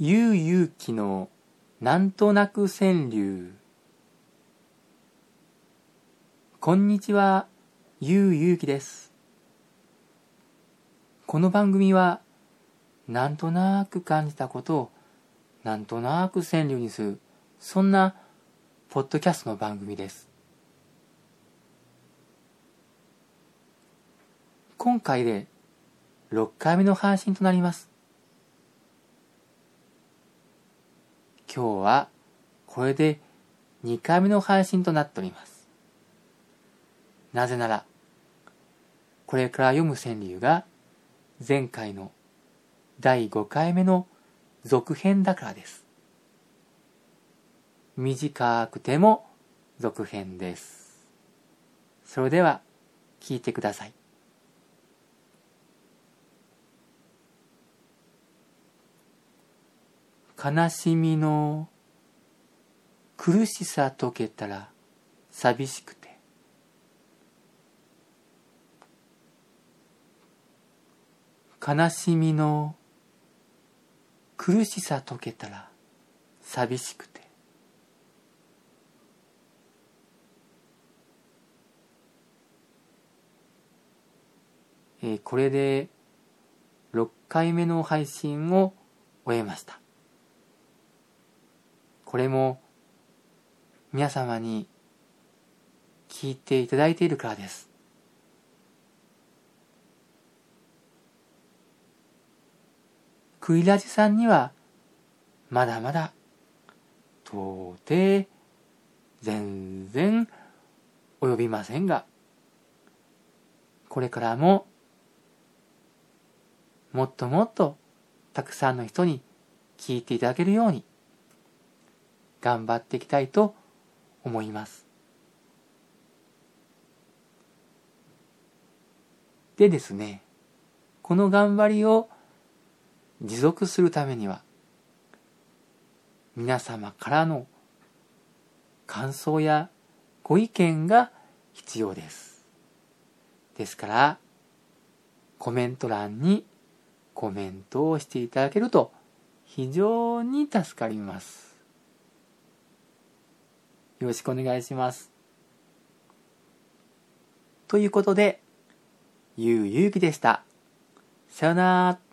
ゆうゆうきのなんとなく川柳。こんにちは、ゆうゆうきです。この番組は、なんとなく感じたことを、なんとなく川柳にする、そんな、ポッドキャストの番組です。今回で、6回目の配信となります。今日はこれで2回目の配信となっております。なぜなら、これから読む川柳が前回の第5回目の続編だからです。短くても続編です。それでは聞いてください。悲しみの苦しさ解けたら寂しくて悲しみの苦しさ解けたら寂しくてえーこれで6回目の配信を終えました。これも皆様に聞いていただいているからです。クイラジさんにはまだまだ到底全然及びませんがこれからももっともっとたくさんの人に聞いていただけるように頑張っていきたいと思います。でですね、この頑張りを持続するためには、皆様からの感想やご意見が必要です。ですから、コメント欄にコメントをしていただけると非常に助かります。よろしくお願いします。ということで、ゆうゆうきでした。さよなら。